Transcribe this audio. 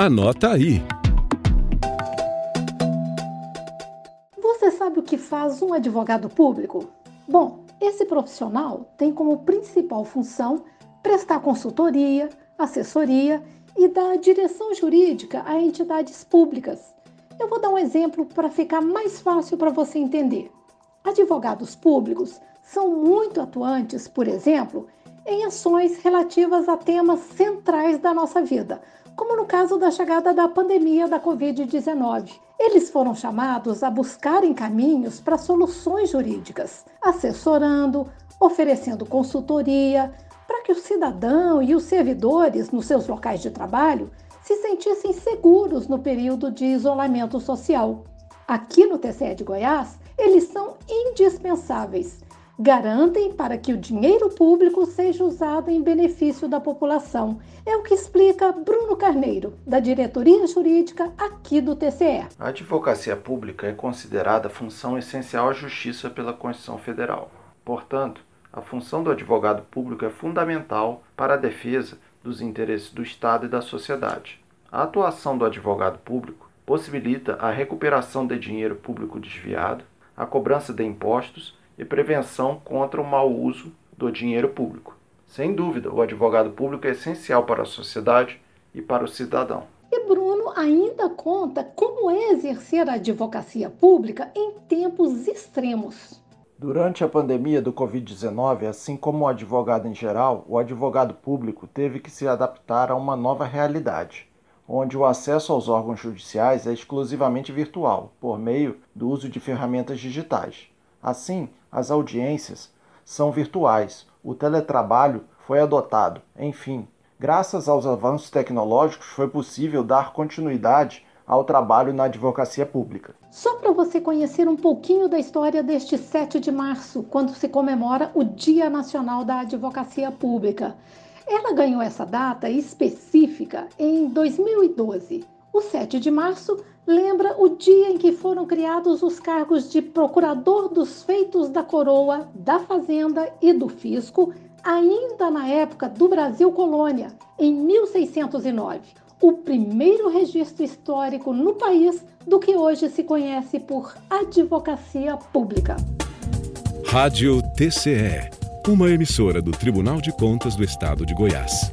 Anota aí. Você sabe o que faz um advogado público? Bom, esse profissional tem como principal função prestar consultoria, assessoria e dar direção jurídica a entidades públicas. Eu vou dar um exemplo para ficar mais fácil para você entender. Advogados públicos são muito atuantes, por exemplo, em ações relativas a temas centrais da nossa vida, como no caso da chegada da pandemia da Covid-19. Eles foram chamados a buscarem caminhos para soluções jurídicas, assessorando, oferecendo consultoria, para que o cidadão e os servidores nos seus locais de trabalho se sentissem seguros no período de isolamento social. Aqui no TCE de Goiás, eles são indispensáveis garantem para que o dinheiro público seja usado em benefício da população. É o que explica Bruno Carneiro, da Diretoria Jurídica aqui do TCE. A advocacia pública é considerada função essencial à justiça pela Constituição Federal. Portanto, a função do advogado público é fundamental para a defesa dos interesses do Estado e da sociedade. A atuação do advogado público possibilita a recuperação de dinheiro público desviado, a cobrança de impostos e prevenção contra o mau uso do dinheiro público. Sem dúvida, o advogado público é essencial para a sociedade e para o cidadão. E Bruno ainda conta como é exercer a advocacia pública em tempos extremos. Durante a pandemia do Covid-19, assim como o advogado em geral, o advogado público teve que se adaptar a uma nova realidade, onde o acesso aos órgãos judiciais é exclusivamente virtual, por meio do uso de ferramentas digitais. Assim, as audiências são virtuais, o teletrabalho foi adotado, enfim, graças aos avanços tecnológicos foi possível dar continuidade ao trabalho na advocacia pública. Só para você conhecer um pouquinho da história deste 7 de março, quando se comemora o Dia Nacional da Advocacia Pública. Ela ganhou essa data específica em 2012. O 7 de março lembra o dia em que foram criados os cargos de Procurador dos Feitos da Coroa, da Fazenda e do Fisco, ainda na época do Brasil Colônia, em 1609. O primeiro registro histórico no país do que hoje se conhece por advocacia pública. Rádio TCE, uma emissora do Tribunal de Contas do Estado de Goiás.